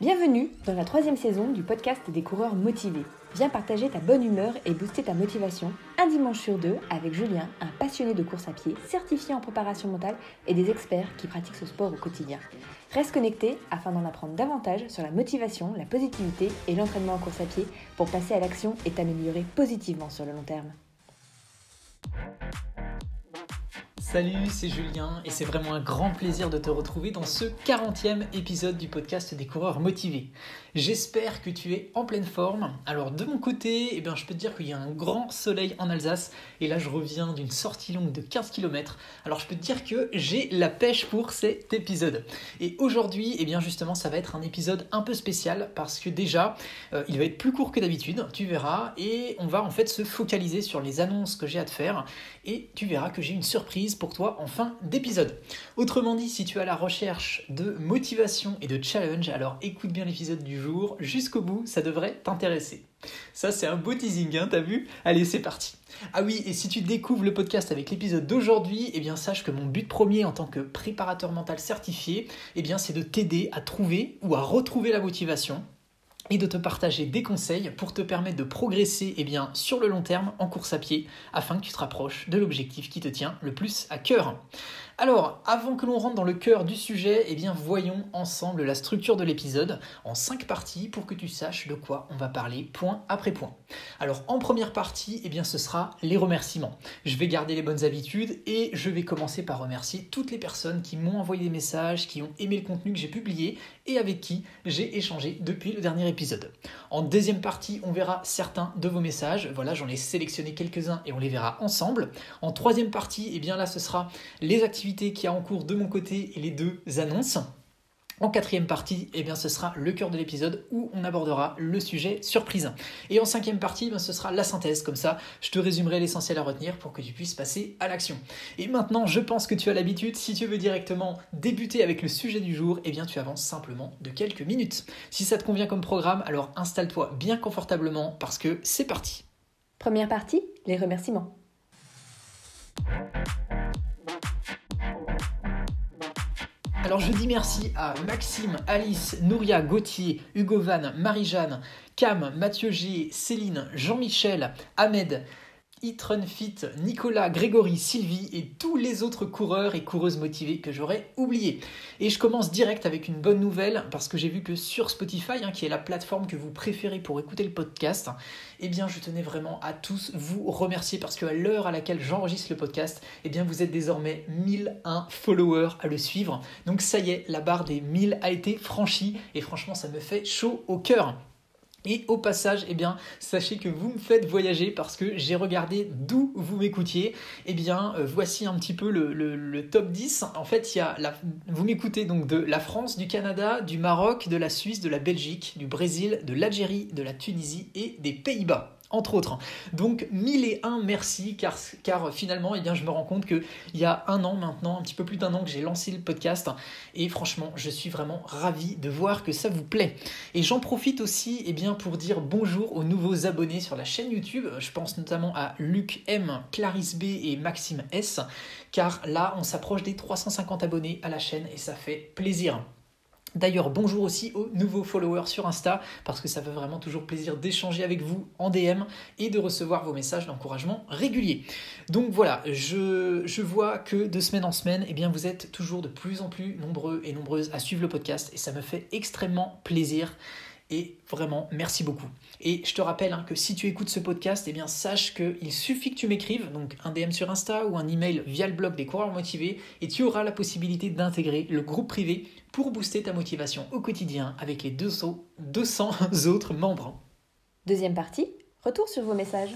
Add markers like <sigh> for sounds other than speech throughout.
Bienvenue dans la troisième saison du podcast des coureurs motivés. Viens partager ta bonne humeur et booster ta motivation un dimanche sur deux avec Julien, un passionné de course à pied, certifié en préparation mentale et des experts qui pratiquent ce sport au quotidien. Reste connecté afin d'en apprendre davantage sur la motivation, la positivité et l'entraînement en course à pied pour passer à l'action et t'améliorer positivement sur le long terme. Salut, c'est Julien et c'est vraiment un grand plaisir de te retrouver dans ce 40e épisode du podcast des coureurs motivés. J'espère que tu es en pleine forme. Alors de mon côté, eh bien, je peux te dire qu'il y a un grand soleil en Alsace et là je reviens d'une sortie longue de 15 km. Alors je peux te dire que j'ai la pêche pour cet épisode. Et aujourd'hui, eh bien justement, ça va être un épisode un peu spécial parce que déjà, euh, il va être plus court que d'habitude, tu verras, et on va en fait se focaliser sur les annonces que j'ai à te faire et tu verras que j'ai une surprise pour toi en fin d'épisode. Autrement dit, si tu as la recherche de motivation et de challenge, alors écoute bien l'épisode du jour jusqu'au bout, ça devrait t'intéresser. Ça, c'est un beau teasing, hein, t'as vu? Allez, c'est parti. Ah oui, et si tu découvres le podcast avec l'épisode d'aujourd'hui, eh bien sache que mon but premier en tant que préparateur mental certifié, eh bien c'est de t'aider à trouver ou à retrouver la motivation et de te partager des conseils pour te permettre de progresser eh sur le long terme en course à pied afin que tu te rapproches de l'objectif qui te tient le plus à cœur. Alors, avant que l'on rentre dans le cœur du sujet, eh bien, voyons ensemble la structure de l'épisode en cinq parties pour que tu saches de quoi on va parler point après point. Alors, en première partie, eh bien, ce sera les remerciements. Je vais garder les bonnes habitudes et je vais commencer par remercier toutes les personnes qui m'ont envoyé des messages, qui ont aimé le contenu que j'ai publié et avec qui j'ai échangé depuis le dernier épisode. En deuxième partie, on verra certains de vos messages. Voilà, j'en ai sélectionné quelques-uns et on les verra ensemble. En troisième partie, eh bien là, ce sera les activités qui a en cours de mon côté et les deux annonces. En quatrième partie, eh bien, ce sera le cœur de l'épisode où on abordera le sujet surprise. Et en cinquième partie, eh ce sera la synthèse. Comme ça, je te résumerai l'essentiel à retenir pour que tu puisses passer à l'action. Et maintenant, je pense que tu as l'habitude, si tu veux directement débuter avec le sujet du jour, eh bien, tu avances simplement de quelques minutes. Si ça te convient comme programme, alors installe-toi bien confortablement parce que c'est parti. Première partie, les remerciements. Alors je dis merci à Maxime, Alice, Nouria, Gauthier, Hugo Van, Marie-Jeanne, Cam, Mathieu G, Céline, Jean-Michel, Ahmed, Fit, Nicolas, Grégory, Sylvie et tous les autres coureurs et coureuses motivées que j'aurais oubliés. Et je commence direct avec une bonne nouvelle parce que j'ai vu que sur Spotify, hein, qui est la plateforme que vous préférez pour écouter le podcast, eh bien je tenais vraiment à tous vous remercier parce qu'à l'heure à laquelle j'enregistre le podcast, eh bien vous êtes désormais 1001 followers à le suivre. Donc ça y est, la barre des 1000 a été franchie et franchement ça me fait chaud au cœur. Et au passage, eh bien, sachez que vous me faites voyager parce que j'ai regardé d'où vous m'écoutiez. Eh bien, euh, voici un petit peu le, top 10. En fait, il y a la, vous m'écoutez donc de la France, du Canada, du Maroc, de la Suisse, de la Belgique, du Brésil, de l'Algérie, de la Tunisie et des Pays-Bas entre autres. Donc mille et un merci car, car finalement eh bien, je me rends compte qu'il y a un an maintenant, un petit peu plus d'un an que j'ai lancé le podcast et franchement je suis vraiment ravi de voir que ça vous plaît. Et j'en profite aussi eh bien, pour dire bonjour aux nouveaux abonnés sur la chaîne YouTube. Je pense notamment à Luc M, Clarisse B et Maxime S car là on s'approche des 350 abonnés à la chaîne et ça fait plaisir. D'ailleurs, bonjour aussi aux nouveaux followers sur Insta, parce que ça fait vraiment toujours plaisir d'échanger avec vous en DM et de recevoir vos messages d'encouragement réguliers. Donc voilà, je, vois que de semaine en semaine, eh bien, vous êtes toujours de plus en plus nombreux et nombreuses à suivre le podcast, et ça me fait extrêmement plaisir. Et vraiment, merci beaucoup. Et je te rappelle hein, que si tu écoutes ce podcast, eh bien sache qu'il suffit que tu m'écrives, donc un DM sur Insta ou un email via le blog des coureurs motivés, et tu auras la possibilité d'intégrer le groupe privé pour booster ta motivation au quotidien avec les 200, 200 <laughs> autres membres. Deuxième partie, retour sur vos messages.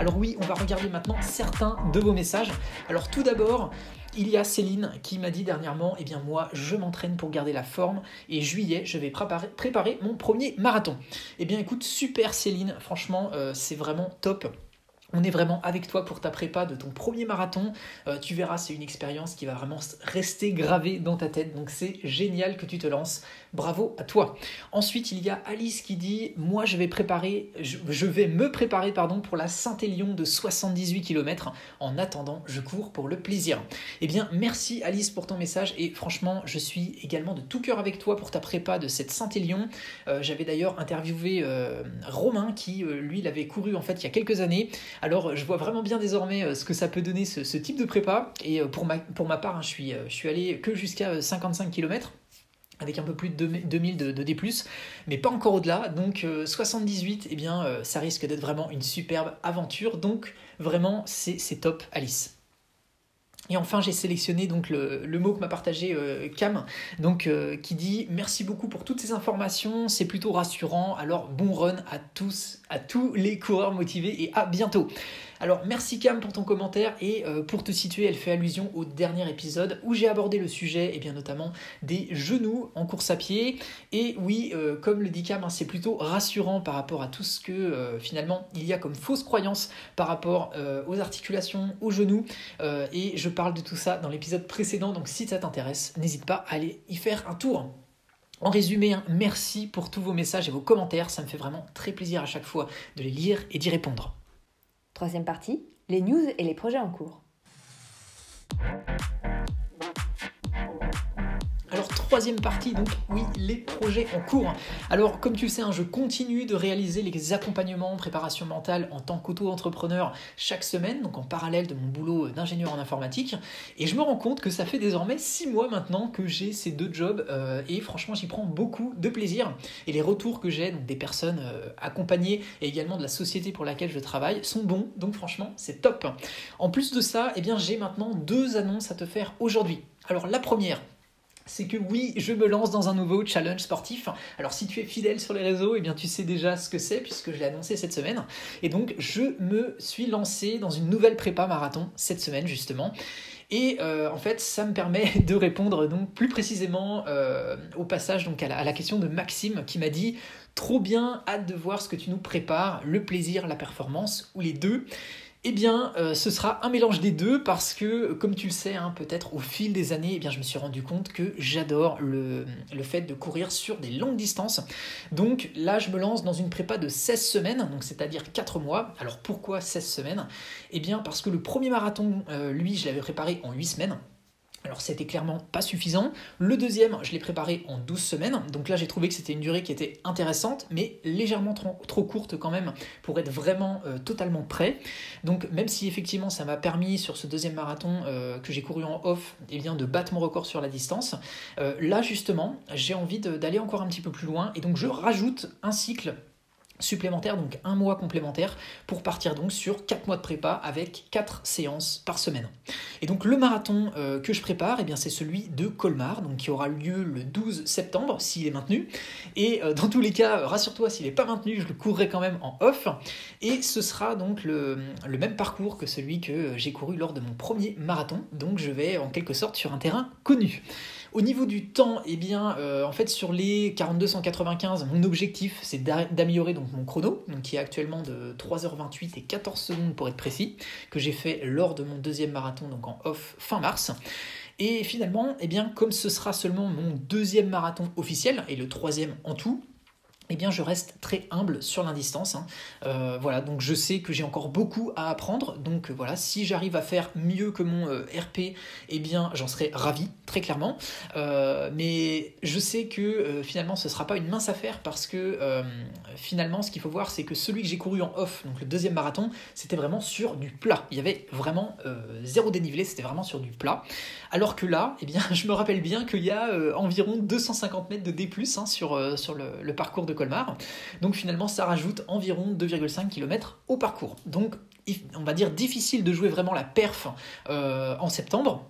Alors oui, on va regarder maintenant certains de vos messages. Alors tout d'abord, il y a Céline qui m'a dit dernièrement, eh bien moi je m'entraîne pour garder la forme et juillet je vais préparer, mon premier marathon. Eh bien écoute, super Céline, franchement euh, c'est vraiment top. On est vraiment avec toi pour ta prépa de ton premier marathon. Euh, tu verras, c'est une expérience qui va vraiment rester gravée dans ta tête. Donc c'est génial que tu te lances. Bravo à toi. Ensuite, il y a Alice qui dit Moi, je vais préparer, je, vais me préparer pardon, pour la Saint-Élion de 78 km. En attendant, je cours pour le plaisir. Eh bien, merci Alice pour ton message. Et franchement, je suis également de tout cœur avec toi pour ta prépa de cette Saint-Élion. Euh, j'avais d'ailleurs interviewé euh, Romain qui, lui, l'avait couru en fait il y a quelques années. Alors je vois vraiment bien désormais euh, ce que ça peut donner ce, type de prépa. Et euh, pour ma, part, hein, je, suis, euh, je allé que jusqu'à 55 km avec un peu plus de 2000 de, D+, mais pas encore au-delà. Donc 78, eh bien, ça risque d'être vraiment une superbe aventure. Donc vraiment, c'est top, Alice. Et enfin, j'ai sélectionné le, mot que m'a partagé Cam, donc qui dit merci beaucoup pour toutes ces informations, c'est plutôt rassurant. Alors bon run à tous, à tous les coureurs motivés et à bientôt. Alors merci Cam pour ton commentaire et euh, pour te situer, elle fait allusion au dernier épisode où j'ai abordé le sujet et bien notamment des genoux en course à pied. Et oui, euh, comme le dit Cam, hein, c'est plutôt rassurant par rapport à tout ce que euh, finalement il y a comme fausse croyance par rapport aux articulations, aux genoux. et je parle de tout ça dans l'épisode précédent, donc si ça t'intéresse, n'hésite pas à aller y faire un tour. En résumé, hein, merci pour tous vos messages et vos commentaires, ça me fait vraiment très plaisir à chaque fois de les lire et d'y répondre. Troisième partie, les news et les projets en cours. Troisième partie, donc oui, les projets en cours. Alors, comme tu le sais, hein, je continue de réaliser les accompagnements en préparation mentale en tant qu'auto-entrepreneur chaque semaine, donc en parallèle de mon boulot d'ingénieur en informatique. Et je me rends compte que ça fait désormais six mois maintenant que j'ai ces deux jobs euh, et franchement, j'y prends beaucoup de plaisir. Et les retours que j'ai, donc des personnes euh, accompagnées et également de la société pour laquelle je travaille, sont bons. Donc franchement, c'est top. En plus de ça, eh bien, j'ai maintenant deux annonces à te faire aujourd'hui. Alors la première, c'est que oui, je me lance dans un nouveau challenge sportif. Alors si tu es fidèle sur les réseaux, eh bien tu sais déjà ce que c'est puisque je l'ai annoncé cette semaine. Et donc je me suis lancé dans une nouvelle prépa marathon cette semaine justement. Et euh, en fait, ça me permet <laughs> de répondre donc plus précisément euh, au passage donc à la, à la question de Maxime qui m'a dit trop bien, hâte de voir ce que tu nous prépares, le plaisir, la performance ou les deux. Eh bien, euh, ce sera un mélange des deux parce que, comme tu le sais, hein, peut-être au fil des années, eh bien, je me suis rendu compte que j'adore le, fait de courir sur des longues distances. Donc là, je me lance dans une prépa de 16 semaines, donc c'est-à-dire 4 mois. Alors pourquoi 16 semaines? Eh bien, parce que le premier marathon, euh, lui, je l'avais préparé en 8 semaines. Alors c'était clairement pas suffisant. Le deuxième, je l'ai préparé en 12 semaines. Donc là j'ai trouvé que c'était une durée qui était intéressante, mais légèrement trop, courte quand même pour être vraiment euh, totalement prêt. Donc même si effectivement ça m'a permis sur ce deuxième marathon euh, que j'ai couru en off, eh bien, de battre mon record sur la distance, euh, là justement j'ai envie d'aller encore un petit peu plus loin. Et donc je rajoute un cycle supplémentaire, donc un mois complémentaire, pour partir donc sur 4 mois de prépa avec 4 séances par semaine. Et donc le marathon euh, que je prépare, eh bien c'est celui de Colmar, donc qui aura lieu le 12 septembre, s'il est maintenu. Et euh, dans tous les cas, rassure-toi, s'il n'est pas maintenu, je le courrai quand même en off. Et ce sera donc le, le même parcours que celui que j'ai couru lors de mon premier marathon, donc je vais en quelque sorte sur un terrain connu. Au niveau du temps, eh bien, euh, en fait, sur les 4295, mon objectif, c'est d'améliorer donc mon chrono, qui est actuellement de 3h28 et 14 secondes pour être précis, que j'ai fait lors de mon deuxième marathon, donc en off fin mars. Et finalement, eh bien, comme ce sera seulement mon deuxième marathon officiel et le troisième en tout, eh bien je reste très humble sur l'indistance. Hein. Euh, voilà, donc je sais que j'ai encore beaucoup à apprendre. Donc euh, voilà, si j'arrive à faire mieux que mon euh, RP, eh bien j'en serai ravi, très clairement. mais je sais que finalement ce ne sera pas une mince affaire parce que finalement ce qu'il faut voir c'est que celui que j'ai couru en off, donc le deuxième marathon, c'était vraiment sur du plat. Il y avait vraiment zéro dénivelé, c'était vraiment sur du plat. Alors que là, eh bien <laughs> je me rappelle bien qu'il y a environ 250 mètres de D+, hein, sur, sur le, le parcours de Donc finalement, ça rajoute environ 2,5 km au parcours. Donc on va dire difficile de jouer vraiment la perf euh, en septembre.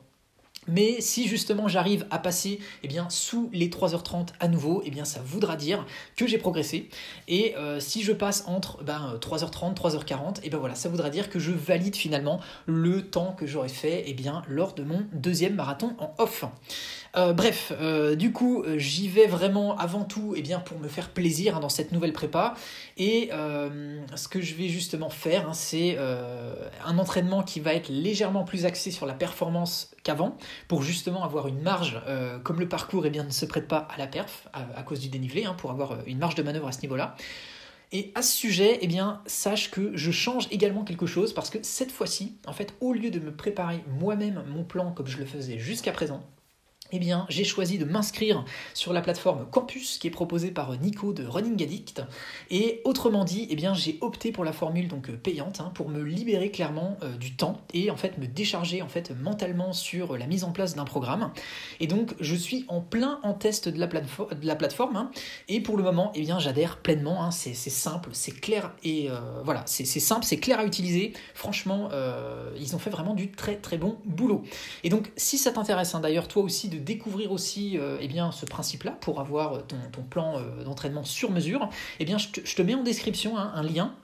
Mais si justement j'arrive à passer eh bien, sous les 3h30 à nouveau, eh bien, ça voudra dire que j'ai progressé. Et euh, si je passe entre ben, 3h30, 3h40, eh ben, voilà, ça voudra dire que je valide finalement le temps que j'aurais fait eh bien, lors de mon deuxième marathon en off. Euh, bref, euh, du coup, euh, j'y vais vraiment avant tout eh bien, pour me faire plaisir hein, dans cette nouvelle prépa. Et ce que je vais justement faire, hein, c'est un entraînement qui va être légèrement plus axé sur la performance qu'avant, pour justement avoir une marge, comme le parcours eh bien, ne se prête pas à la perf à, cause du dénivelé, hein, pour avoir une marge de manœuvre à ce niveau-là. Et à ce sujet, eh bien, sache que je change également quelque chose parce que cette fois-ci, en fait, au lieu de me préparer moi-même mon plan comme je le faisais jusqu'à présent, eh bien, j'ai choisi de m'inscrire sur la plateforme Campus qui est proposée par Nico de Running Addict. Et autrement dit, eh bien, j'ai opté pour la formule donc euh, payante hein, pour me libérer clairement euh, du temps et en fait me décharger en fait mentalement sur la mise en place d'un programme. Et donc, je suis en plein en test de la, plateforme. Hein. et pour le moment, eh bien, j'adhère pleinement. Hein. c'est simple, c'est clair et euh, voilà, c'est simple, c'est clair à utiliser. Franchement, ils ont fait vraiment du très très bon boulot. Et donc, si ça t'intéresse, d'ailleurs, toi aussi de découvrir aussi euh, eh bien, ce principe-là pour avoir ton, plan euh, d'entraînement sur mesure, eh bien, je te, je te mets en description hein, un lien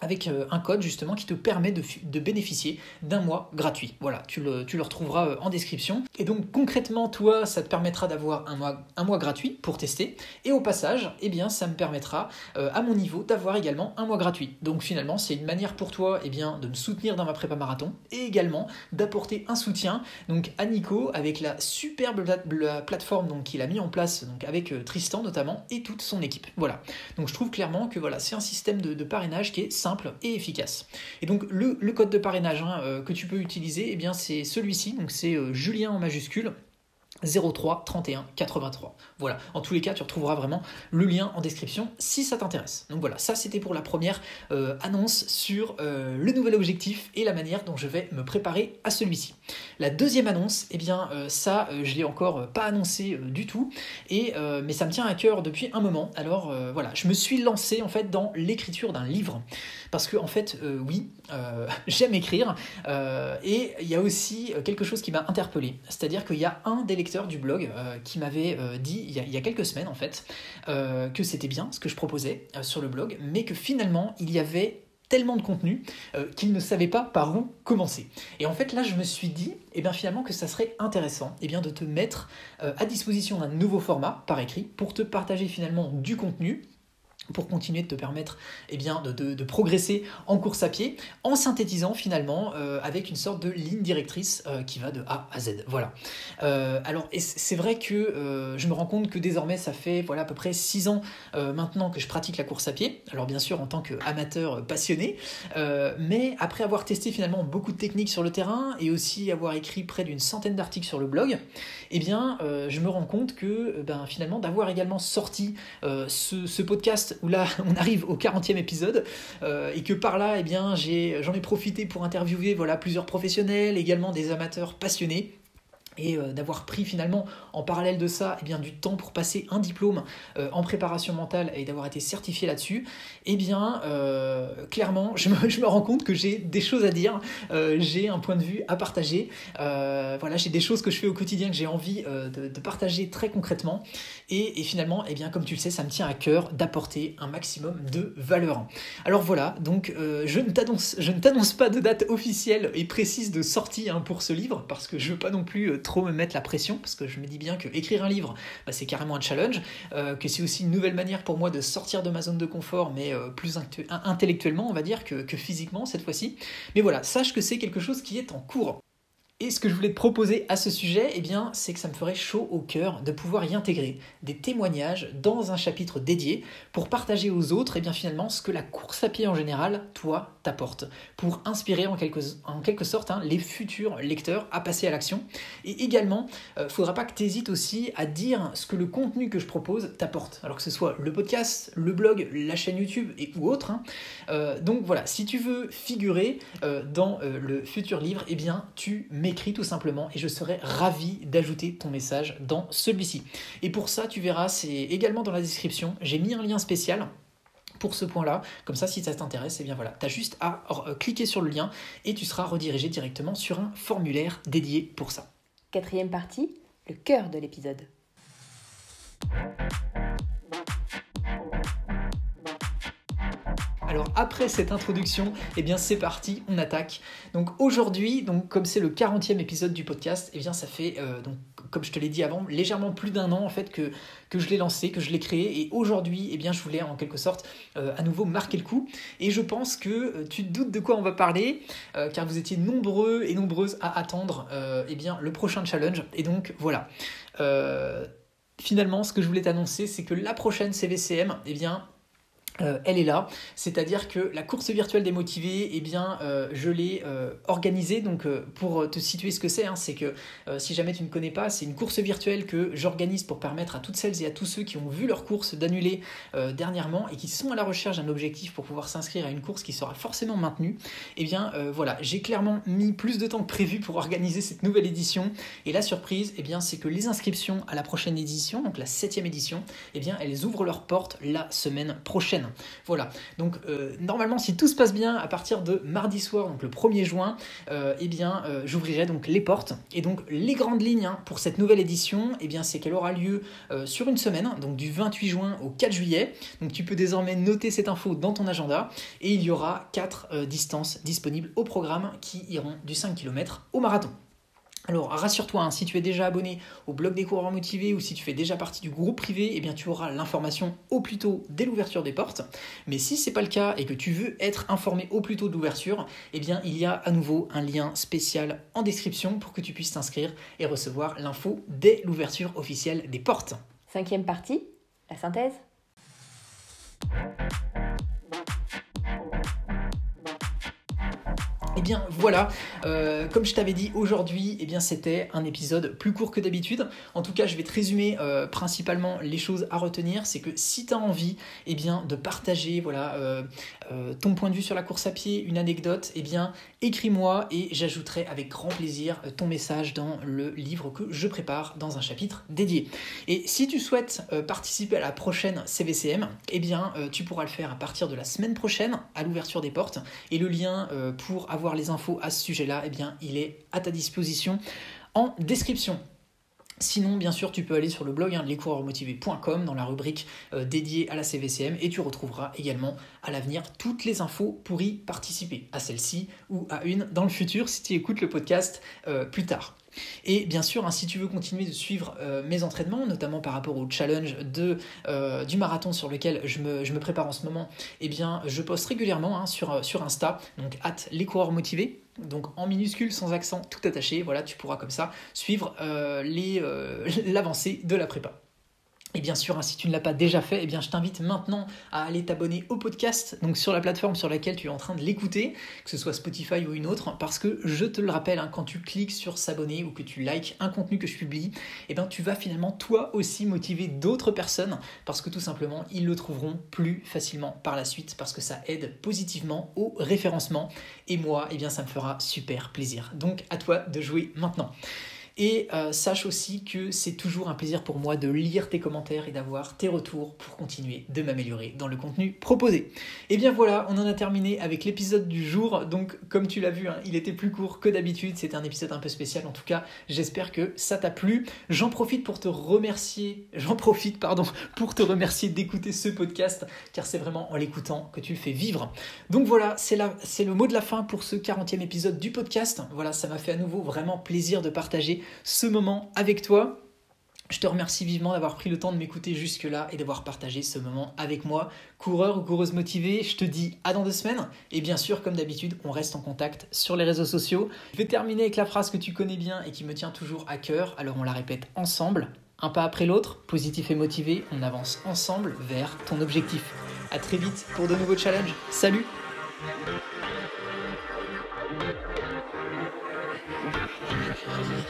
avec euh, un code justement qui te permet de, bénéficier d'un mois gratuit. Voilà, tu le, tu le, retrouveras euh, en description. Et donc concrètement, toi, ça te permettra d'avoir un mois, un mois gratuit pour tester. Et au passage, eh bien, ça me permettra, euh, à mon niveau, d'avoir également un mois gratuit. Donc finalement, c'est une manière pour toi eh bien, de me soutenir dans ma prépa marathon et également d'apporter un soutien donc, à Nico avec la superbe plateforme qu'il a mis en place donc, avec Tristan notamment et toute son équipe. Voilà. Donc je trouve clairement que voilà, c'est un système de, de parrainage qui est et efficace. Et donc le, code de parrainage hein, euh, que tu peux utiliser, eh c'est celui-ci, donc c'est euh, Julien en majuscule 03 31 83. Voilà, en tous les cas, tu retrouveras vraiment le lien en description si ça t'intéresse. Donc voilà, ça c'était pour la première euh, annonce sur euh, le nouvel objectif et la manière dont je vais me préparer à celui-ci. La deuxième annonce, eh bien euh, ça, je l'ai encore pas annoncé du tout, et, mais ça me tient à cœur depuis un moment. Alors voilà, je me suis lancé en fait dans l'écriture d'un livre. Parce que en fait, oui, <laughs> j'aime écrire, et il y a aussi quelque chose qui m'a interpellé. C'est-à-dire qu'il y a un des du blog euh, qui m'avait euh, dit il y, a, quelques semaines en fait euh, que c'était bien ce que je proposais sur le blog, mais que finalement il y avait tellement de contenu qu'il ne savait pas par où commencer. Et en fait là je me suis dit eh bien finalement que ça serait intéressant eh bien, de te mettre à disposition d'un nouveau format par écrit pour te partager finalement du contenu pour continuer de te permettre eh bien, de, progresser en course à pied, en synthétisant finalement euh, avec une sorte de ligne directrice euh, qui va de A à Z. Voilà. Euh, alors, c'est vrai que je me rends compte que désormais, ça fait voilà, à peu près 6 ans maintenant que je pratique la course à pied. Alors, bien sûr, en tant qu'amateur passionné, mais après avoir testé finalement beaucoup de techniques sur le terrain et aussi avoir écrit près d'une centaine d'articles sur le blog, eh bien, je me rends compte que ben, finalement, d'avoir également sorti ce podcast où là <laughs> on arrive au 40e épisode euh, et que par là eh j'en ai, profité pour interviewer voilà plusieurs professionnels également des amateurs passionnés et euh, d'avoir pris finalement en parallèle de ça eh bien, du temps pour passer un diplôme euh, en préparation mentale et d'avoir été certifié là-dessus, eh bien euh, clairement je me, <laughs> rends compte que j'ai des choses à dire, j'ai un point de vue à partager, voilà, j'ai des choses que je fais au quotidien que j'ai envie de, partager très concrètement et, finalement eh bien, comme tu le sais ça me tient à cœur d'apporter un maximum de valeur. Alors voilà, donc je ne t'annonce pas de date officielle et précise de sortie hein, pour ce livre parce que je veux pas non plus me mettre la pression, parce que je me dis bien que écrire un livre, bah, c'est carrément un challenge, euh, que c'est aussi une nouvelle manière pour moi de sortir de ma zone de confort, mais euh, plus intellectuellement, on va dire, que, que physiquement cette fois-ci. Mais voilà, sache que c'est quelque chose qui est en cours. Et ce que je voulais te proposer à ce sujet, eh bien, c'est que ça me ferait chaud au cœur de pouvoir y intégrer des témoignages dans un chapitre dédié pour partager aux autres, eh bien, finalement, ce que la course à pied en général, toi, pour inspirer en quelque, sorte hein, les futurs lecteurs à passer à l'action. Et également, il euh, faudra pas que tu hésites aussi à dire ce que le contenu que je propose t'apporte, alors que ce soit le podcast, le blog, la chaîne YouTube et ou autre. Hein. Euh, donc voilà, si tu veux figurer euh, dans le futur livre, eh bien, tu mets écrit tout simplement et je serai ravi d'ajouter ton message dans celui-ci. Et pour ça, tu verras, c'est également dans la description, j'ai mis un lien spécial pour ce point-là. Comme ça, si ça t'intéresse, et eh bien voilà, tu as juste à euh, cliquer sur le lien et tu seras redirigé directement sur un formulaire dédié pour ça. Quatrième partie, le cœur de l'épisode. Alors après cette introduction, eh bien c'est parti, on attaque. Donc aujourd'hui, donc comme c'est le 40e épisode du podcast, eh bien ça fait euh, donc comme je te l'ai dit avant, légèrement plus d'un an en fait que, je l'ai lancé, que je l'ai créé. Et aujourd'hui, eh bien, je voulais en quelque sorte à nouveau marquer le coup. Et je pense que tu te doutes de quoi on va parler, car vous étiez nombreux et nombreuses à attendre eh bien, le prochain challenge. Et donc voilà. finalement, ce que je voulais t'annoncer, c'est que la prochaine CVCM, eh bien, euh, elle est là, c'est-à-dire que la course virtuelle des motivés, eh bien, euh, je l'ai euh, organisée. Donc, pour te situer ce que c'est, hein, c'est que si jamais tu ne connais pas, c'est une course virtuelle que j'organise pour permettre à toutes celles et à tous ceux qui ont vu leur course d'annuler dernièrement et qui sont à la recherche d'un objectif pour pouvoir s'inscrire à une course qui sera forcément maintenue. Eh bien, voilà, j'ai clairement mis plus de temps que prévu pour organiser cette nouvelle édition. Et la surprise, eh bien, c'est que les inscriptions à la prochaine édition, donc la septième édition, eh bien, elles ouvrent leurs portes la semaine prochaine. Voilà. Donc euh, normalement, si tout se passe bien, à partir de mardi soir, donc le 1er juin, euh, eh bien, euh, j'ouvrirai donc les portes. Et donc les grandes lignes hein, pour cette nouvelle édition, eh bien, c'est qu'elle aura lieu sur une semaine, donc du 28 juin au 4 juillet. Donc tu peux désormais noter cette info dans ton agenda. Et il y aura quatre distances disponibles au programme qui iront du 5 km au marathon. Alors rassure-toi, hein, si tu es déjà abonné au blog des coureurs motivés ou si tu fais déjà partie du groupe privé, eh bien tu auras l'information au plus tôt dès l'ouverture des portes. Mais si ce n'est pas le cas et que tu veux être informé au plus tôt de l'ouverture, eh bien il y a à nouveau un lien spécial en description pour que tu puisses t'inscrire et recevoir l'info dès l'ouverture officielle des portes. Cinquième partie, la synthèse. Et eh bien voilà, euh, comme je t'avais dit aujourd'hui, eh bien c'était un épisode plus court que d'habitude. En tout cas, je vais te résumer euh, principalement les choses à retenir. C'est que si tu as envie eh bien, de partager voilà, euh, ton point de vue sur la course à pied, une anecdote, eh bien écris-moi et j'ajouterai avec grand plaisir ton message dans le livre que je prépare dans un chapitre dédié. Et si tu souhaites participer à la prochaine CVCM, eh bien tu pourras le faire à partir de la semaine prochaine à l'ouverture des portes. Et le lien pour avoir les infos à ce sujet-là, eh bien, il est à ta disposition en description. Sinon, bien sûr, tu peux aller sur le blog hein, lescoureursmotivés.com dans la rubrique euh, dédiée à la CVCM et tu retrouveras également à l'avenir toutes les infos pour y participer, à celle-ci ou à une dans le futur si tu écoutes le podcast euh, plus tard. Et bien sûr, hein, si tu veux continuer de suivre euh, mes entraînements, notamment par rapport au challenge de, euh, du marathon sur lequel je me, prépare en ce moment, eh bien, je poste régulièrement hein, sur, euh, sur Insta, donc at les coureurs motivés, donc en minuscule, sans accent, tout attaché. Voilà, tu pourras comme ça suivre <laughs> l'avancée de la prépa. Et bien sûr, hein, si tu ne l'as pas déjà fait, eh bien, je t'invite maintenant à aller t'abonner au podcast, donc sur la plateforme sur laquelle tu es en train de l'écouter, que ce soit Spotify ou une autre, parce que je te le rappelle, hein, quand tu cliques sur s'abonner ou que tu likes un contenu que je publie, eh bien, tu vas finalement toi aussi motiver d'autres personnes, parce que tout simplement, ils le trouveront plus facilement par la suite, parce que ça aide positivement au référencement. Et moi, eh bien, ça me fera super plaisir. Donc, à toi de jouer maintenant. Et euh, sache aussi que c'est toujours un plaisir pour moi de lire tes commentaires et d'avoir tes retours pour continuer de m'améliorer dans le contenu proposé. Et bien voilà, on en a terminé avec l'épisode du jour. Donc comme tu l'as vu, hein, il était plus court que d'habitude. C'était un épisode un peu spécial. En tout cas, j'espère que ça t'a plu. J'en profite pour te remercier. J'en profite, pardon, pour te remercier d'écouter ce podcast, car c'est vraiment en l'écoutant que tu le fais vivre. Donc voilà, c'est le mot de la fin pour ce 40e épisode du podcast. Voilà, ça m'a fait à nouveau vraiment plaisir de partager ce moment avec toi. Je te remercie vivement d'avoir pris le temps de m'écouter jusque-là et d'avoir partagé ce moment avec moi. Coureur ou coureuse motivée, je te dis à dans deux semaines. Et bien sûr, comme d'habitude, on reste en contact sur les réseaux sociaux. Je vais terminer avec la phrase que tu connais bien et qui me tient toujours à cœur. Alors on la répète ensemble. Un pas après l'autre, positif et motivé, on avance ensemble vers ton objectif. A très vite pour de nouveaux challenges. Salut Oh.